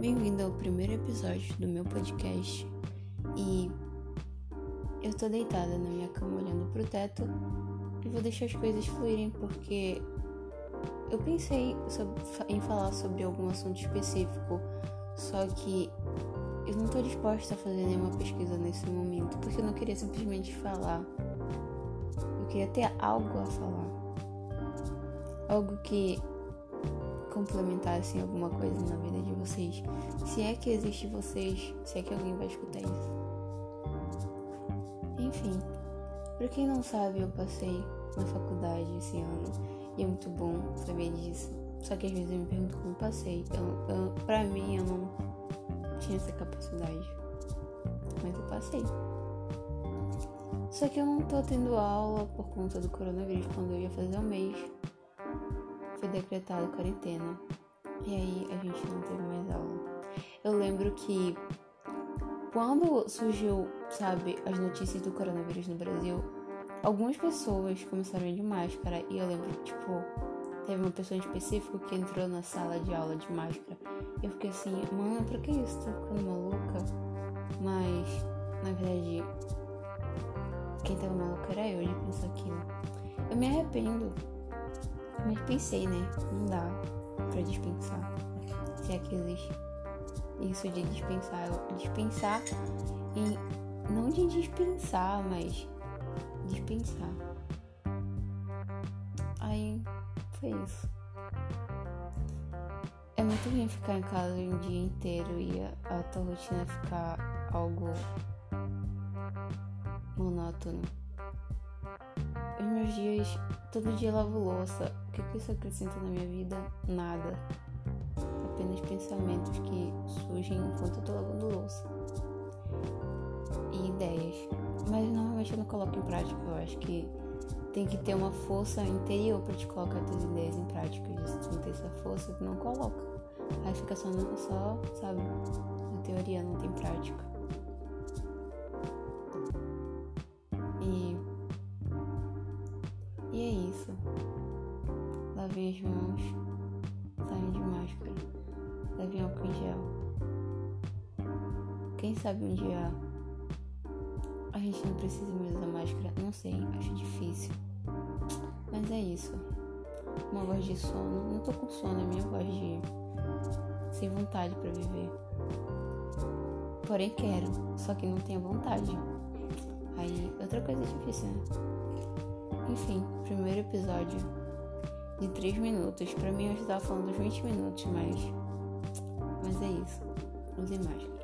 Bem-vindo ao primeiro episódio do meu podcast e eu tô deitada na minha cama olhando pro teto e vou deixar as coisas fluírem porque eu pensei sobre, em falar sobre algum assunto específico, só que eu não tô disposta a fazer nenhuma pesquisa nesse momento porque eu não queria simplesmente falar. Eu queria ter algo a falar. Algo que complementassem alguma coisa na vida de vocês. Se é que existe vocês, se é que alguém vai escutar isso. Enfim, para quem não sabe, eu passei na faculdade esse ano e é muito bom saber disso. Só que às vezes eu me pergunto como passei. Eu, eu, pra mim, eu não tinha essa capacidade. Mas eu passei. Só que eu não tô tendo aula por conta do coronavírus quando eu ia fazer um mês foi decretada quarentena. E aí a gente não teve mais aula. Eu lembro que quando surgiu, sabe, as notícias do coronavírus no Brasil, algumas pessoas começaram a ir de máscara. E eu lembro que, tipo, teve uma pessoa em específico que entrou na sala de aula de máscara. Eu fiquei assim, mano, pra que isso? Tô ficando maluca? Mas, na verdade, quem tava maluco era eu de pensar aquilo. Eu me arrependo mas pensei, né? Não dá pra dispensar. Se é que existe isso de dispensar. Dispensar e não de dispensar, mas dispensar. Aí foi isso. É muito ruim ficar em casa um dia inteiro e a, a tua rotina ficar algo monótono. Meus dias, todo dia lavo louça. O que, que isso acrescenta na minha vida? Nada. Apenas pensamentos que surgem enquanto eu tô lavando louça. E ideias. Mas normalmente eu não coloco em prática. Eu acho que tem que ter uma força interior para te colocar tuas ideias em prática. E se tu não tem essa força, tu não coloca. Aí fica só, só sabe, na teoria, não tem prática. É isso. Lavem as mãos, saiam de máscara, levem álcool em gel. Quem sabe um dia a gente não precisa mais usar máscara? Não sei, acho difícil. Mas é isso. Uma voz de sono. Não tô com sono, é minha voz de sem vontade para viver. Porém quero, só que não tenho vontade. Aí outra coisa difícil, né? Enfim, primeiro episódio de 3 minutos. Pra mim eu estava falando 20 minutos, mas. Mas é isso. Use máscara.